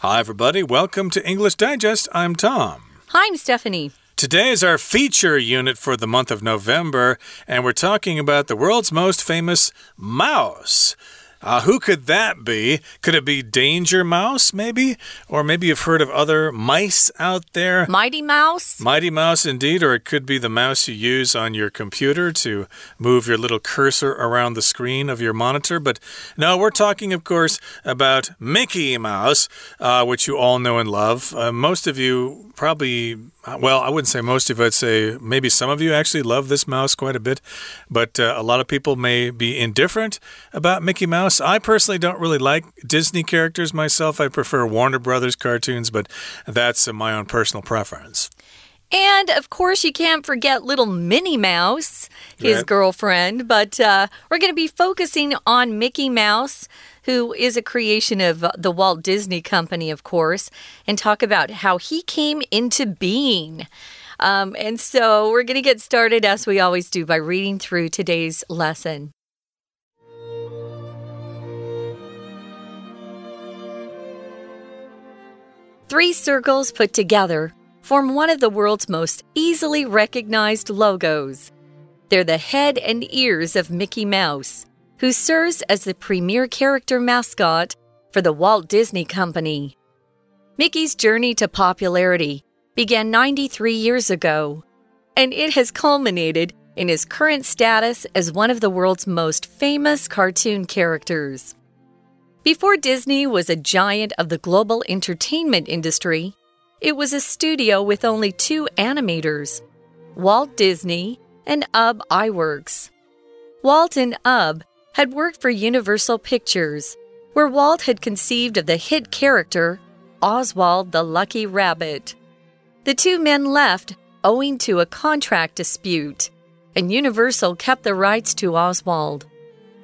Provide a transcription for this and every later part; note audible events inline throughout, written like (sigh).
Hi, everybody. Welcome to English Digest. I'm Tom. Hi, I'm Stephanie. Today is our feature unit for the month of November, and we're talking about the world's most famous mouse. Uh, who could that be? Could it be Danger Mouse, maybe? Or maybe you've heard of other mice out there? Mighty Mouse? Mighty Mouse, indeed. Or it could be the mouse you use on your computer to move your little cursor around the screen of your monitor. But no, we're talking, of course, about Mickey Mouse, uh, which you all know and love. Uh, most of you probably well, I wouldn't say most of you. I'd say maybe some of you actually love this mouse quite a bit, but uh, a lot of people may be indifferent about Mickey Mouse. I personally don't really like Disney characters myself. I prefer Warner Brothers cartoons, but that's uh, my own personal preference. And of course, you can't forget little Minnie Mouse, his right. girlfriend. But uh, we're going to be focusing on Mickey Mouse, who is a creation of the Walt Disney Company, of course, and talk about how he came into being. Um, and so we're going to get started, as we always do, by reading through today's lesson. Three circles put together form one of the world's most easily recognized logos. They're the head and ears of Mickey Mouse, who serves as the premier character mascot for the Walt Disney Company. Mickey's journey to popularity began 93 years ago, and it has culminated in his current status as one of the world's most famous cartoon characters. Before Disney was a giant of the global entertainment industry, it was a studio with only two animators Walt Disney and Ub Iwerks. Walt and Ub had worked for Universal Pictures, where Walt had conceived of the hit character Oswald the Lucky Rabbit. The two men left owing to a contract dispute, and Universal kept the rights to Oswald.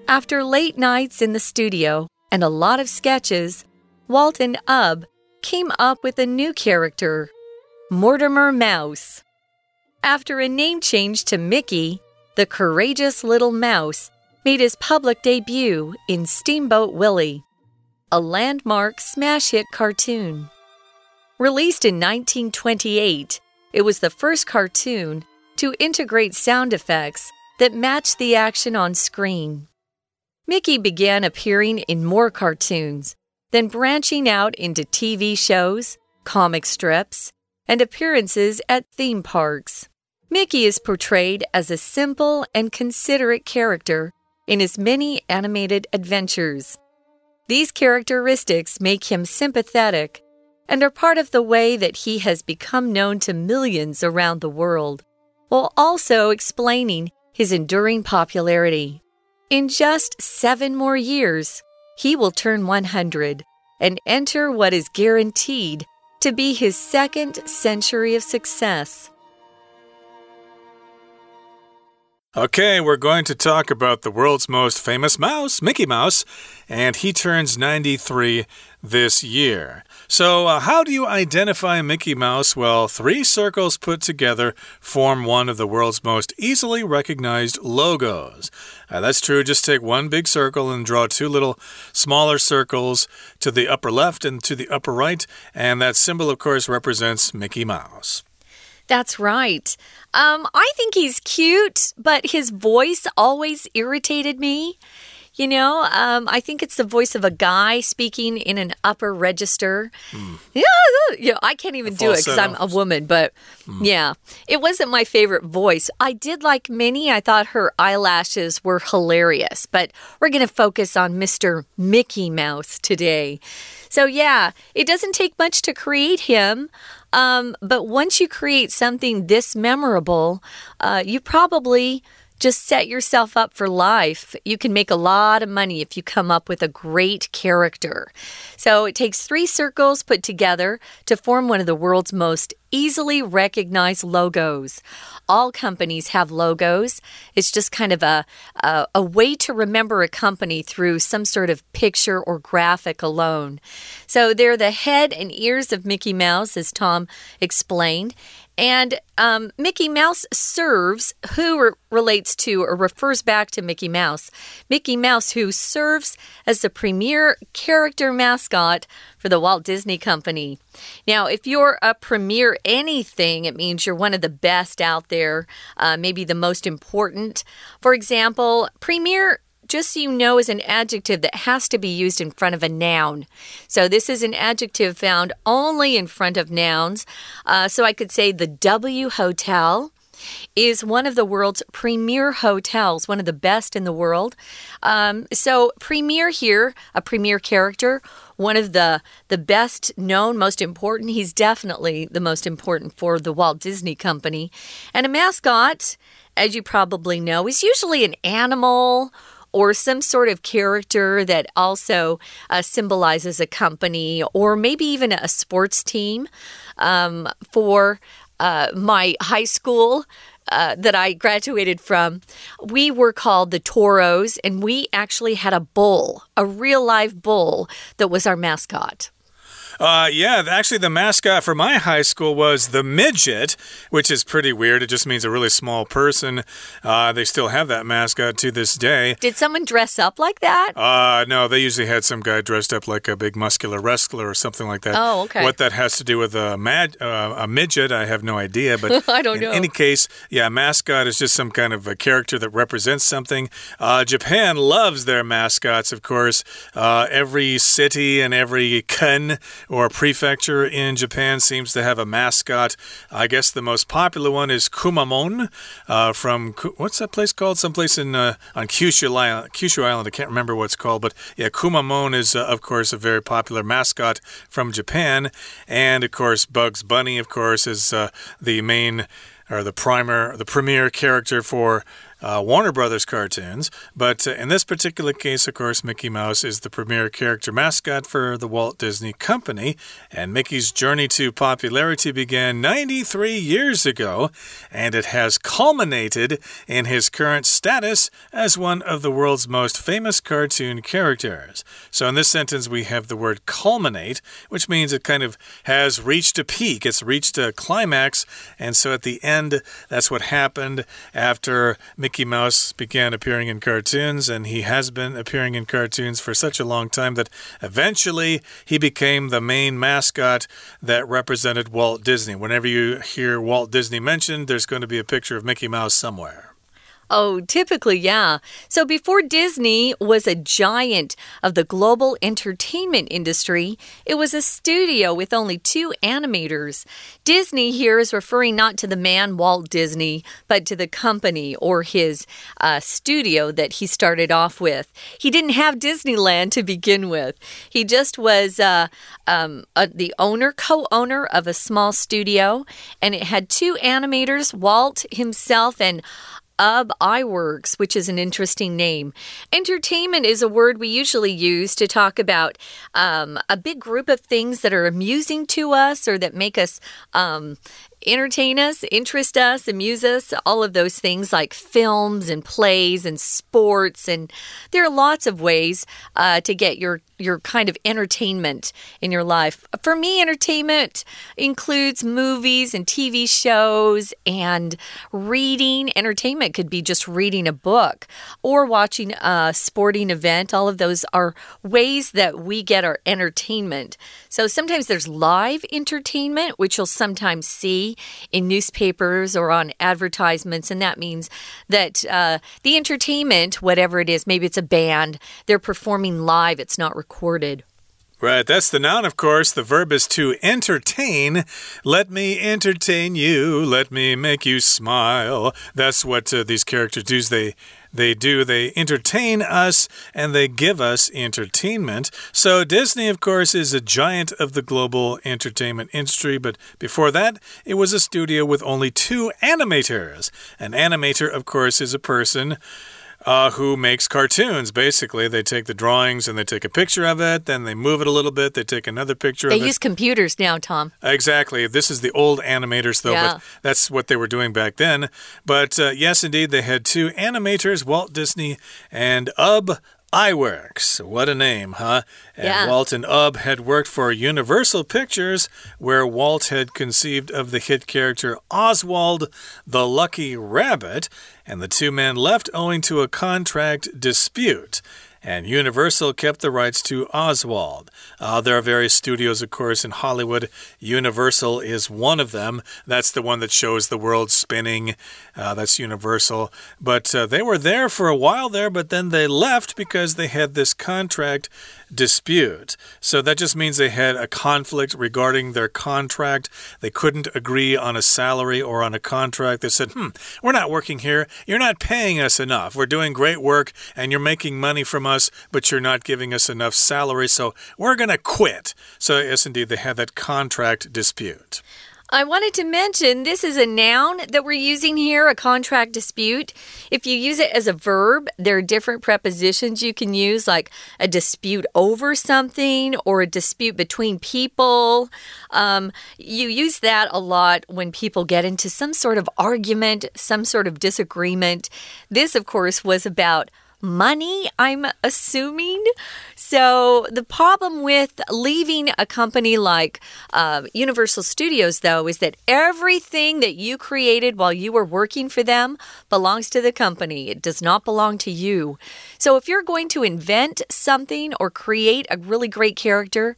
After late nights in the studio and a lot of sketches, Walt and Ub came up with a new character, Mortimer Mouse. After a name change to Mickey, the courageous little mouse made his public debut in Steamboat Willie, a landmark smash hit cartoon. Released in 1928, it was the first cartoon to integrate sound effects that matched the action on screen. Mickey began appearing in more cartoons, then branching out into TV shows, comic strips, and appearances at theme parks. Mickey is portrayed as a simple and considerate character in his many animated adventures. These characteristics make him sympathetic and are part of the way that he has become known to millions around the world, while also explaining his enduring popularity. In just seven more years, he will turn 100 and enter what is guaranteed to be his second century of success. Okay, we're going to talk about the world's most famous mouse, Mickey Mouse, and he turns 93 this year. So, uh, how do you identify Mickey Mouse? Well, three circles put together form one of the world's most easily recognized logos. Uh, that's true. Just take one big circle and draw two little smaller circles to the upper left and to the upper right, and that symbol, of course, represents Mickey Mouse. That's right. Um, I think he's cute, but his voice always irritated me. You know, um, I think it's the voice of a guy speaking in an upper register. Mm. Yeah, you know, I can't even do it because I'm a woman, but mm. yeah, it wasn't my favorite voice. I did like Minnie. I thought her eyelashes were hilarious, but we're going to focus on Mr. Mickey Mouse today. So, yeah, it doesn't take much to create him. Um, but once you create something this memorable, uh, you probably just set yourself up for life. You can make a lot of money if you come up with a great character. So it takes three circles put together to form one of the world's most easily recognized logos. All companies have logos. It's just kind of a, a, a, way to remember a company through some sort of picture or graphic alone. So they're the head and ears of Mickey Mouse, as Tom explained. And um, Mickey Mouse serves who re relates to or refers back to Mickey Mouse. Mickey Mouse, who serves as the premier character mascot for the Walt Disney Company. Now, if you're a premier anything, it means you're one of the best out there, uh, maybe the most important. For example, premier just so you know, is an adjective that has to be used in front of a noun. So this is an adjective found only in front of nouns. Uh, so I could say the W Hotel is one of the world's premier hotels, one of the best in the world. Um, so premier here, a premier character, one of the the best known, most important. He's definitely the most important for the Walt Disney Company, and a mascot. As you probably know, is usually an animal or some sort of character that also uh, symbolizes a company or maybe even a sports team. Um, for uh, my high school, uh, that I graduated from, we were called the Toros, and we actually had a bull, a real live bull that was our mascot. Uh, yeah, actually, the mascot for my high school was the midget, which is pretty weird. It just means a really small person. Uh, they still have that mascot to this day. Did someone dress up like that? Uh, no, they usually had some guy dressed up like a big muscular wrestler or something like that. Oh, okay. What that has to do with a, mad, uh, a midget, I have no idea. But (laughs) I don't in know. any case, yeah, mascot is just some kind of a character that represents something. Uh, Japan loves their mascots, of course. Uh, every city and every ken or prefecture in Japan seems to have a mascot. I guess the most popular one is Kumamon uh, from what's that place called? Someplace in uh, on Kyushu Island. Kyushu Island. I can't remember what it's called, but yeah, Kumamon is uh, of course a very popular mascot from Japan, and of course Bugs Bunny, of course, is uh, the main or the primer, the premier character for uh, Warner Brothers cartoons. But uh, in this particular case, of course, Mickey Mouse is the premier character mascot for the Walt Disney Company. And Mickey's journey to popularity began 93 years ago, and it has culminated in his current status as one of the world's most famous cartoon characters. So in this sentence, we have the word culminate, which means it kind of has reached a peak, it's reached a climax. And so at the end, that's what happened after Mickey Mickey Mouse began appearing in cartoons, and he has been appearing in cartoons for such a long time that eventually he became the main mascot that represented Walt Disney. Whenever you hear Walt Disney mentioned, there's going to be a picture of Mickey Mouse somewhere. Oh, typically, yeah. So before Disney was a giant of the global entertainment industry, it was a studio with only two animators. Disney here is referring not to the man Walt Disney, but to the company or his uh, studio that he started off with. He didn't have Disneyland to begin with, he just was uh, um, the owner, co owner of a small studio, and it had two animators, Walt himself and Ub Iwerks, which is an interesting name. Entertainment is a word we usually use to talk about um, a big group of things that are amusing to us or that make us um, entertain us, interest us, amuse us, all of those things like films and plays and sports. And there are lots of ways uh, to get your, your kind of entertainment in your life. For me, entertainment includes movies and TV shows and reading. Entertainment could be just reading a book or watching a sporting event. All of those are ways that we get our entertainment. So sometimes there's live entertainment, which you'll sometimes see in newspapers or on advertisements. And that means that uh, the entertainment, whatever it is, maybe it's a band, they're performing live, it's not recorded. Right, that's the noun, of course. The verb is to entertain. Let me entertain you. Let me make you smile. That's what uh, these characters do. They they do. They entertain us and they give us entertainment. So, Disney, of course, is a giant of the global entertainment industry. But before that, it was a studio with only two animators. An animator, of course, is a person uh, who makes cartoons. Basically, they take the drawings and they take a picture of it, then they move it a little bit, they take another picture they of it. They use computers now, Tom. Exactly. This is the old animators, though, yeah. but that's what they were doing back then. But uh, yes, indeed, they had two animators, Walt Disney and Ub Iwerks. What a name, huh? And yeah. Walt and Ub had worked for Universal Pictures, where Walt had conceived of the hit character Oswald the Lucky Rabbit, and the two men left owing to a contract dispute and Universal kept the rights to Oswald. Uh, there are various studios, of course, in Hollywood. Universal is one of them. That's the one that shows the world spinning. Uh, that's Universal. But uh, they were there for a while there, but then they left because they had this contract dispute. So that just means they had a conflict regarding their contract. They couldn't agree on a salary or on a contract. They said, hmm, we're not working here. You're not paying us enough. We're doing great work and you're making money from us, but you're not giving us enough salary. So we're going to quit. So, yes, indeed, they had that contract dispute. I wanted to mention this is a noun that we're using here, a contract dispute. If you use it as a verb, there are different prepositions you can use, like a dispute over something or a dispute between people. Um, you use that a lot when people get into some sort of argument, some sort of disagreement. This, of course, was about money, I'm assuming. So, the problem with leaving a company like uh, Universal Studios, though, is that everything that you created while you were working for them belongs to the company. It does not belong to you. So, if you're going to invent something or create a really great character,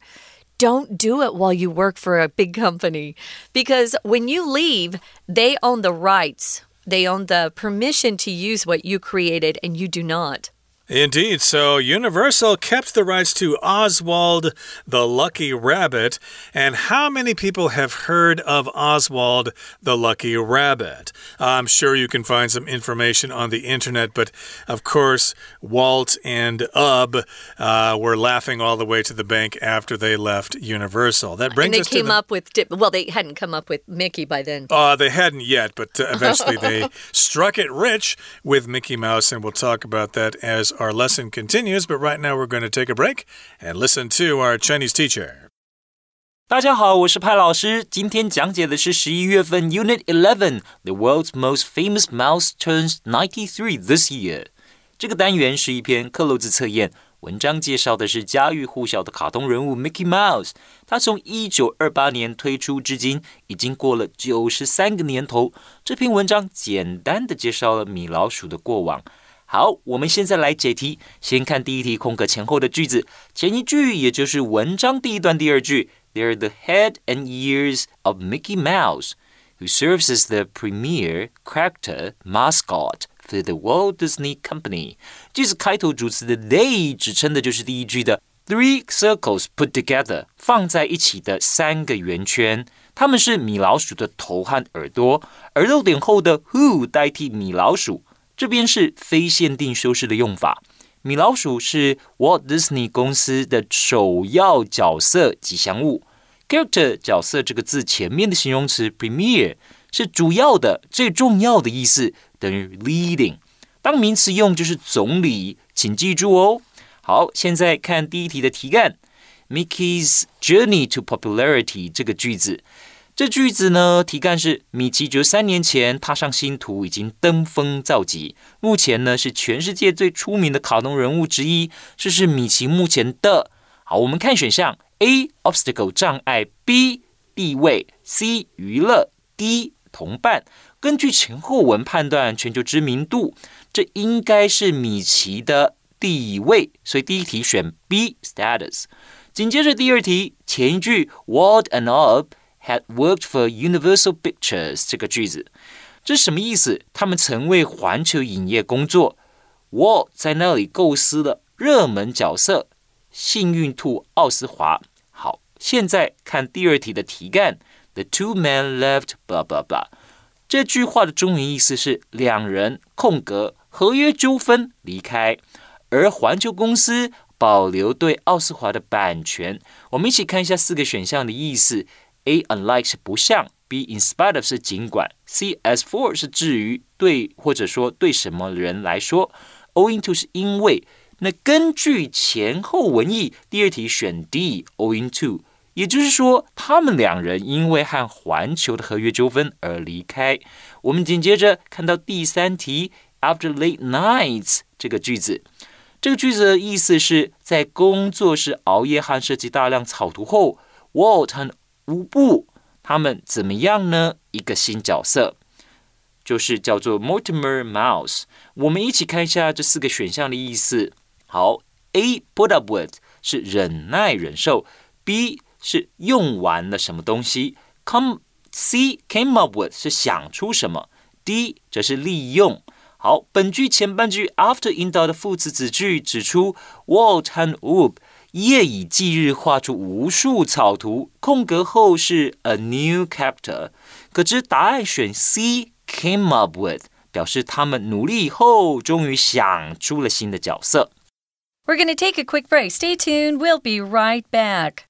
don't do it while you work for a big company because when you leave, they own the rights they own the permission to use what you created, and you do not. Indeed. So Universal kept the rights to Oswald the Lucky Rabbit. And how many people have heard of Oswald the Lucky Rabbit? I'm sure you can find some information on the internet, but of course, Walt and Ub uh, were laughing all the way to the bank after they left Universal. That brings and they us came the... up with well, they hadn't come up with Mickey by then. Uh, they hadn't yet, but uh, eventually (laughs) they struck it rich with Mickey Mouse, and we'll talk about that as our lesson continues. But right now, we're going to take a break and listen to our Chinese teacher. 大家好，我是派老师。今天讲解的是十一月份 Unit Eleven The World's Most Famous Mouse Turns Ninety Three This Year。这个单元是一篇克漏字测验，文章介绍的是家喻户晓的卡通人物 Mickey Mouse。他从一九二八年推出至今，已经过了九十三个年头。这篇文章简单的介绍了米老鼠的过往。 好，我们现在来解题。先看第一题空格前后的句子，前一句也就是文章第一段第二句，They're the head and ears of Mickey Mouse, who serves as the premier character mascot for the Walt Disney Company。句子开头主词的 they 指称的就是第一句的 three circles put together 放在一起的三个圆圈，它们是米老鼠的头和耳朵，而逗点后的 who 代替米老鼠。 这边是非限定修饰的用法。米老鼠是 Walt Disney 公司的首要角色吉祥物。Character 角色这个字前面的形容词 premier 是主要的、最重要的意思，等于 leading。当名词用就是总理，请记住哦。好，现在看第一题的题干，Mickey's journey to popularity 这个句子。这句子呢，题干是米奇九三年前踏上星途，已经登峰造极，目前呢是全世界最出名的卡通人物之一。这是米奇目前的。好，我们看选项：A. obstacle 障碍，B. 地位，C. 娱乐，D. 同伴。根据前后文判断全球知名度，这应该是米奇的地位，所以第一题选 B. status。紧接着第二题，前一句 Walt and up。Had worked for Universal Pictures 这个句子，这什么意思？他们曾为环球影业工作。Walt 在那里构思了热门角色幸运兔奥斯华。好，现在看第二题的题干：The two men left blah blah blah。这句话的中文意思是两人空格合约纠纷离开，而环球公司保留对奥斯华的版权。我们一起看一下四个选项的意思。A unlike 是不像，B in spite of 是尽管，C as for 是至于对或者说对什么人来说，owing to 是因为。那根据前后文意，第二题选 D，owing to，也就是说，他们两人因为和环球的合约纠纷而离开。我们紧接着看到第三题，after late nights 这个句子，这个句子的意思是在工作室熬夜和设计大量草图后，Walt 和乌布他们怎么样呢？一个新角色。就是叫做 Mortimer Mouse。我们一起看一下这四个选项的意思。好，A put up with 是忍耐忍受，B 是用完了什么东西，come C came up with 是想出什么，D 则是利用。好，本句前半句 after 引导的副词子句指出 Walt 和 Woop 夜以继日画出无数草图，空格后是 a new character。可知答案选 C。came up with 表示他们努力以后，终于想出了新的角色。We're going to take a quick break. Stay tuned. We'll be right back.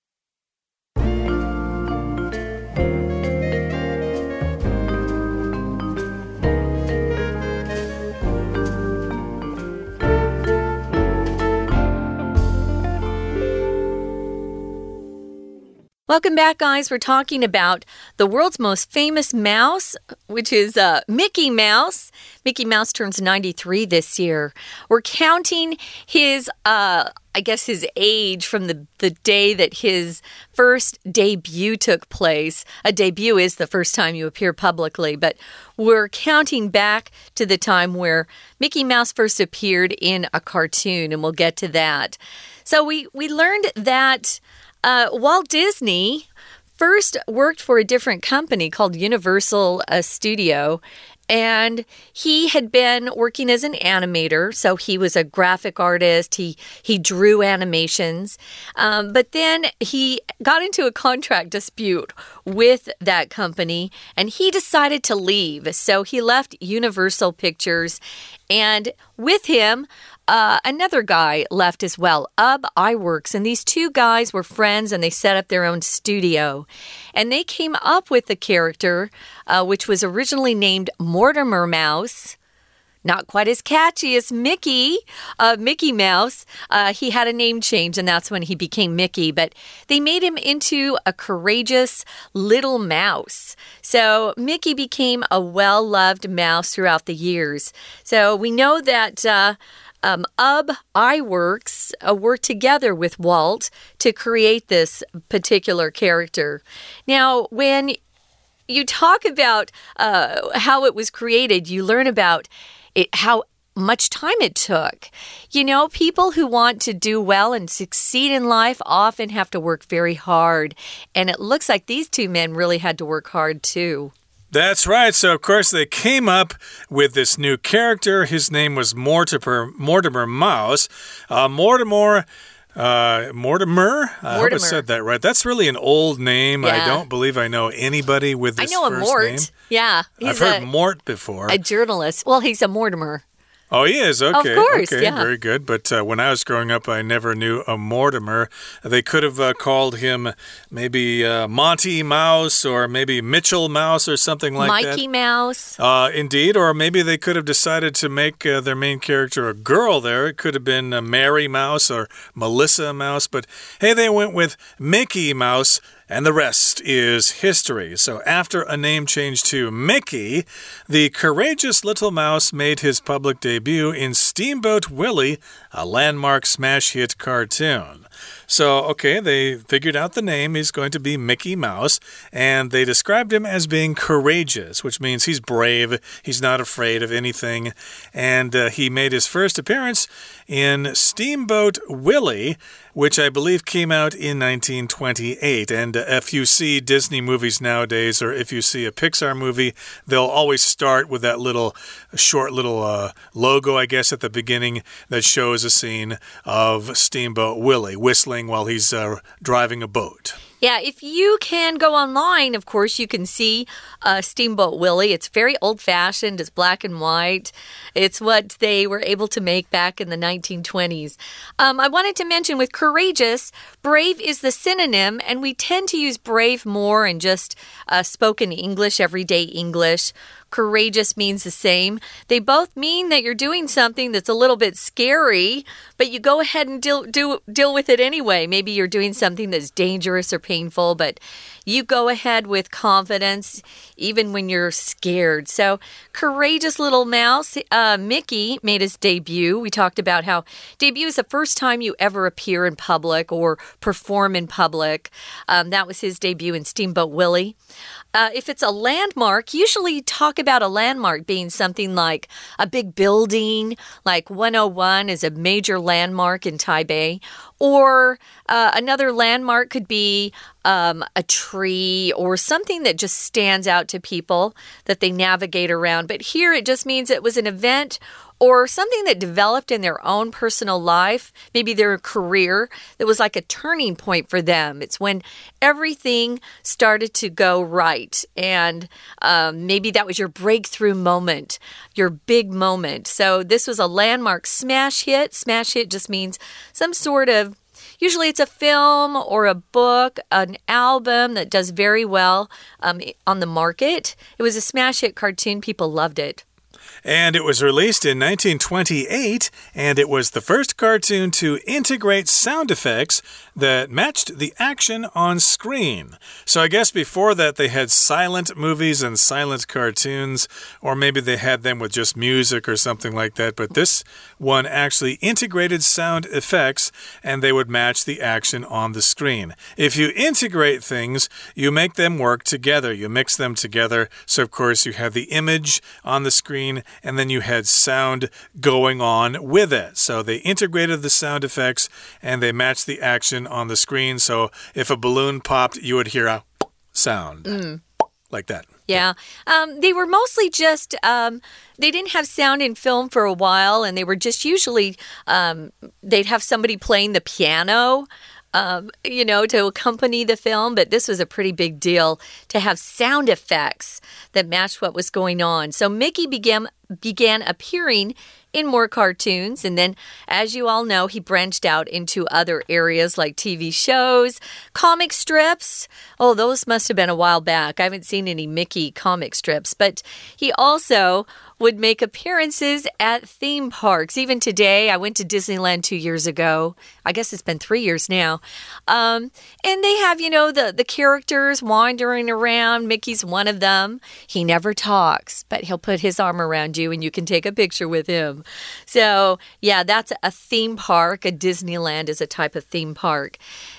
Welcome back, guys. We're talking about the world's most famous mouse, which is uh, Mickey Mouse. Mickey Mouse turns 93 this year. We're counting his, uh, I guess, his age from the, the day that his first debut took place. A debut is the first time you appear publicly, but we're counting back to the time where Mickey Mouse first appeared in a cartoon, and we'll get to that. So we, we learned that. Uh, Walt Disney first worked for a different company called Universal uh, Studio. And he had been working as an animator, so he was a graphic artist. He he drew animations, um, but then he got into a contract dispute with that company, and he decided to leave. So he left Universal Pictures, and with him, uh, another guy left as well, Ub Iwerks. And these two guys were friends and they set up their own studio. And they came up with the character, uh, which was originally named Mortimer Mouse. Not quite as catchy as Mickey, uh, Mickey Mouse. Uh, he had a name change, and that's when he became Mickey. But they made him into a courageous little mouse. So Mickey became a well loved mouse throughout the years. So we know that. Uh, um, Ub Iwerks uh, worked together with Walt to create this particular character. Now, when you talk about uh, how it was created, you learn about it, how much time it took. You know, people who want to do well and succeed in life often have to work very hard. And it looks like these two men really had to work hard too. That's right. So, of course, they came up with this new character. His name was Mortimer, Mortimer Mouse. Uh, Mortimer. Uh, Mortimer. I hope I said that right. That's really an old name. Yeah. I don't believe I know anybody with this. I know a Mort. Name. Yeah, I've heard Mort before. A journalist. Well, he's a Mortimer. Oh, he is okay. Of course, okay, yeah. very good. But uh, when I was growing up, I never knew a Mortimer. They could have uh, called him maybe uh, Monty Mouse or maybe Mitchell Mouse or something like Mikey that. Mikey Mouse. Uh, indeed, or maybe they could have decided to make uh, their main character a girl. There, it could have been uh, Mary Mouse or Melissa Mouse. But hey, they went with Mickey Mouse and the rest is history. So, after a name change to Mickey, the courageous little mouse made his public debut in Steamboat Willie, a landmark smash hit cartoon. So, okay, they figured out the name. He's going to be Mickey Mouse. And they described him as being courageous, which means he's brave. He's not afraid of anything. And uh, he made his first appearance in Steamboat Willie, which I believe came out in 1928. And uh, if you see Disney movies nowadays, or if you see a Pixar movie, they'll always start with that little short little uh, logo, I guess, at the beginning that shows a scene of Steamboat Willie whistling while he's uh, driving a boat. Yeah, if you can go online, of course, you can see uh, Steamboat Willie. It's very old fashioned, it's black and white. It's what they were able to make back in the 1920s. Um, I wanted to mention with courageous, brave is the synonym, and we tend to use brave more in just uh, spoken English, everyday English courageous means the same. They both mean that you're doing something that's a little bit scary, but you go ahead and deal do deal with it anyway. Maybe you're doing something that's dangerous or painful, but you go ahead with confidence even when you're scared. So, courageous little mouse, uh, Mickey made his debut. We talked about how debut is the first time you ever appear in public or perform in public. Um, that was his debut in Steamboat Willie. Uh, if it's a landmark, usually talk about a landmark being something like a big building, like 101 is a major landmark in Taipei, or uh, another landmark could be um, a tree or something that just stands out to people that they navigate around. But here it just means it was an event or something that developed in their own personal life, maybe their career, that was like a turning point for them. It's when everything started to go right. And um, maybe that was your breakthrough moment, your big moment. So this was a landmark smash hit. Smash hit just means some sort of Usually it's a film or a book, an album that does very well um, on the market. It was a smash hit cartoon, people loved it. And it was released in 1928, and it was the first cartoon to integrate sound effects that matched the action on screen. So I guess before that they had silent movies and silent cartoons, or maybe they had them with just music or something like that. But this one actually integrated sound effects and they would match the action on the screen. If you integrate things, you make them work together, you mix them together. So, of course, you have the image on the screen and then you had sound going on with it. So they integrated the sound effects and they matched the action on the screen. So if a balloon popped, you would hear a sound. Mm. Like that. Yeah. Um, they were mostly just, um, they didn't have sound in film for a while, and they were just usually, um, they'd have somebody playing the piano um, you know, to accompany the film, but this was a pretty big deal to have sound effects that matched what was going on. So Mickey began began appearing in more cartoons. And then, as you all know, he branched out into other areas like TV shows, comic strips. Oh, those must have been a while back. I haven't seen any Mickey comic strips, but he also would make appearances at theme parks. Even today, I went to Disneyland two years ago. I guess it's been three years now. Um, and they have, you know, the, the characters wandering around. Mickey's one of them. He never talks, but he'll put his arm around you and you can take a picture with him. So, yeah, that's a theme park. A Disneyland is a type of theme park.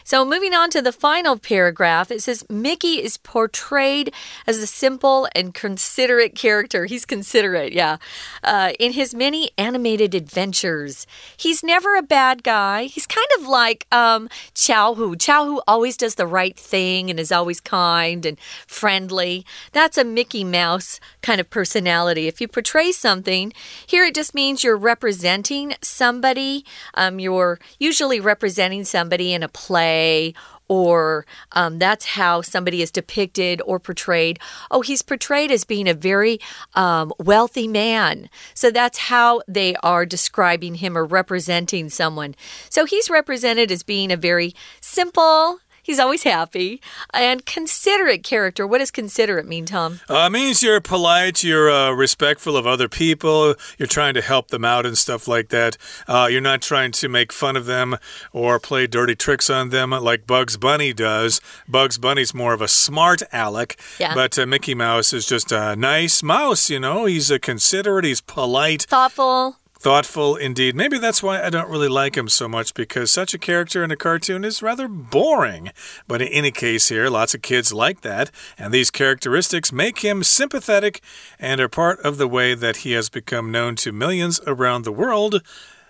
So, moving on to the final paragraph, it says Mickey is portrayed as a simple and considerate character. He's considerate yeah. Uh, in his many animated adventures, he's never a bad guy. He's kind of like um, Chao Hu. Chao Hu always does the right thing and is always kind and friendly. That's a Mickey Mouse kind of personality. If you portray something, here it just means you're representing somebody. Um, you're usually representing somebody in a play or um, that's how somebody is depicted or portrayed. Oh, he's portrayed as being a very um, wealthy man. So that's how they are describing him or representing someone. So he's represented as being a very simple, He's always happy. And considerate character. What does considerate mean, Tom? Uh, it means you're polite, you're uh, respectful of other people, you're trying to help them out and stuff like that. Uh, you're not trying to make fun of them or play dirty tricks on them like Bugs Bunny does. Bugs Bunny's more of a smart aleck, yeah. but uh, Mickey Mouse is just a nice mouse, you know? He's a considerate, he's polite, thoughtful. Thoughtful indeed. Maybe that's why I don't really like him so much because such a character in a cartoon is rather boring. But in any case, here, lots of kids like that, and these characteristics make him sympathetic and are part of the way that he has become known to millions around the world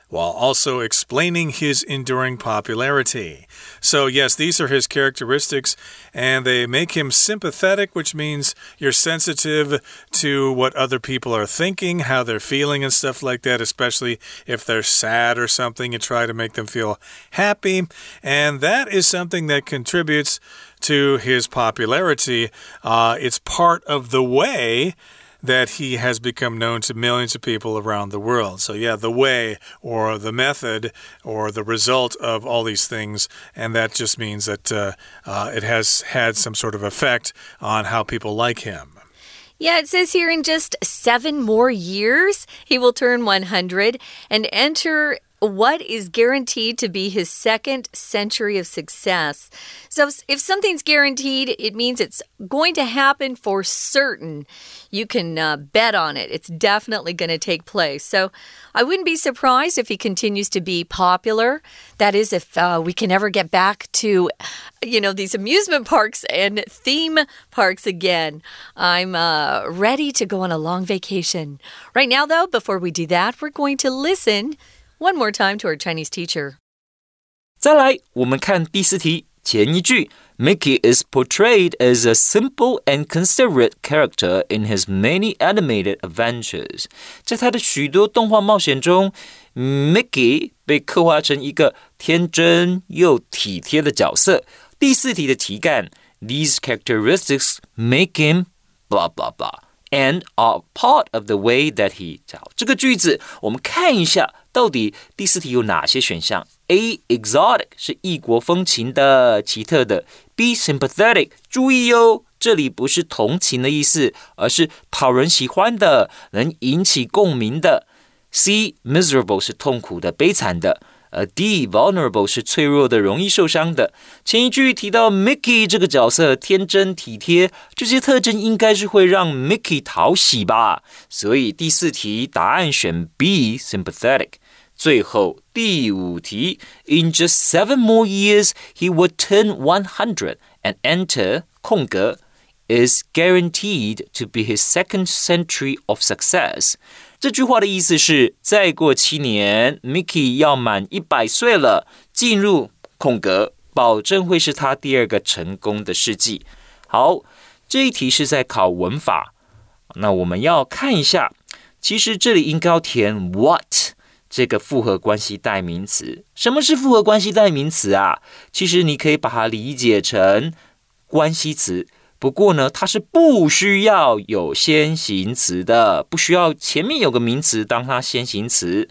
while also explaining his enduring popularity. So, yes, these are his characteristics, and they make him sympathetic, which means you're sensitive to what other people are thinking, how they're feeling, and stuff like that, especially if they're sad or something. You try to make them feel happy, and that is something that contributes to his popularity. Uh, it's part of the way that he has become known to millions of people around the world. So, yeah, the way or the method or the result of all these things, and that just means that uh, uh, it has had some sort of effect on how people like him. Yeah, it says here in just seven more years, he will turn 100 and enter what is guaranteed to be his second century of success. So, if something's guaranteed, it means it's going to happen for certain. You can uh, bet on it. It's definitely going to take place. So, I wouldn't be surprised if he continues to be popular. That is, if uh, we can ever get back to, you know, these amusement parks and theme parks again. I'm uh, ready to go on a long vacation. Right now, though, before we do that, we're going to listen one more time to our Chinese teacher. 再来，我们看第四题前一句，Mickey is portrayed as a simple and considerate character in his many animated adventures。在他的许多动画冒险中，Mickey 被刻画成一个天真又体贴的角色。第四题的题干，These characteristics make him blah blah blah。and are part of the way that he 好，这个句子我们看一下， 到底第四题有哪些选项？A exotic 是异国风情的、奇特的；B sympathetic 注意哟，这里不是同情的意思，而是讨人喜欢的、能引起共鸣的；C miserable 是痛苦的、悲惨的。呃，D vulnerable 是脆弱的、容易受伤的。前一句提到 Mickey 这个角色天真体贴，这些特征应该是会让 Mickey 讨喜吧。所以第四题答案选 B sympathetic。最后第五题，In just seven more years, he would turn one hundred and enter 空格 is guaranteed to be his second century of success。这句话的意思是，再过七年，Mickey 要满一百岁了，进入空格，保证会是他第二个成功的世纪。好，这一题是在考文法，那我们要看一下，其实这里应该要填 what 这个复合关系代名词。什么是复合关系代名词啊？其实你可以把它理解成关系词。不过呢，它是不需要有先行词的，不需要前面有个名词当它先行词，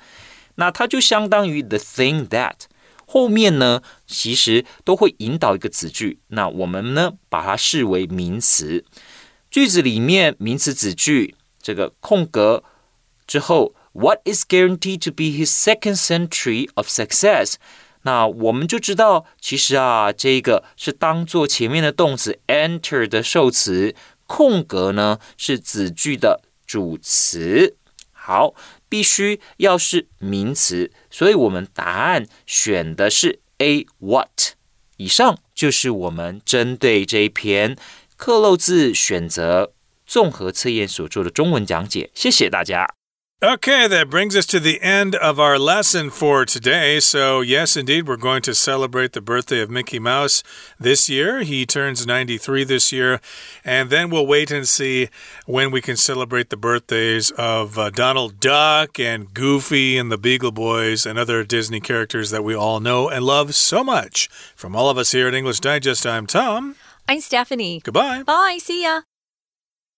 那它就相当于 the thing that 后面呢，其实都会引导一个子句，那我们呢把它视为名词。句子里面名词子句这个空格之后，What is guaranteed to be his second century of success？那我们就知道，其实啊，这个是当做前面的动词 enter 的受词，空格呢是子句的主词。好，必须要是名词，所以我们答案选的是 A what。以上就是我们针对这一篇克漏字选择综合测验所做的中文讲解。谢谢大家。Okay, that brings us to the end of our lesson for today. So, yes, indeed, we're going to celebrate the birthday of Mickey Mouse this year. He turns 93 this year. And then we'll wait and see when we can celebrate the birthdays of uh, Donald Duck and Goofy and the Beagle Boys and other Disney characters that we all know and love so much. From all of us here at English Digest, I'm Tom. I'm Stephanie. Goodbye. Bye. See ya.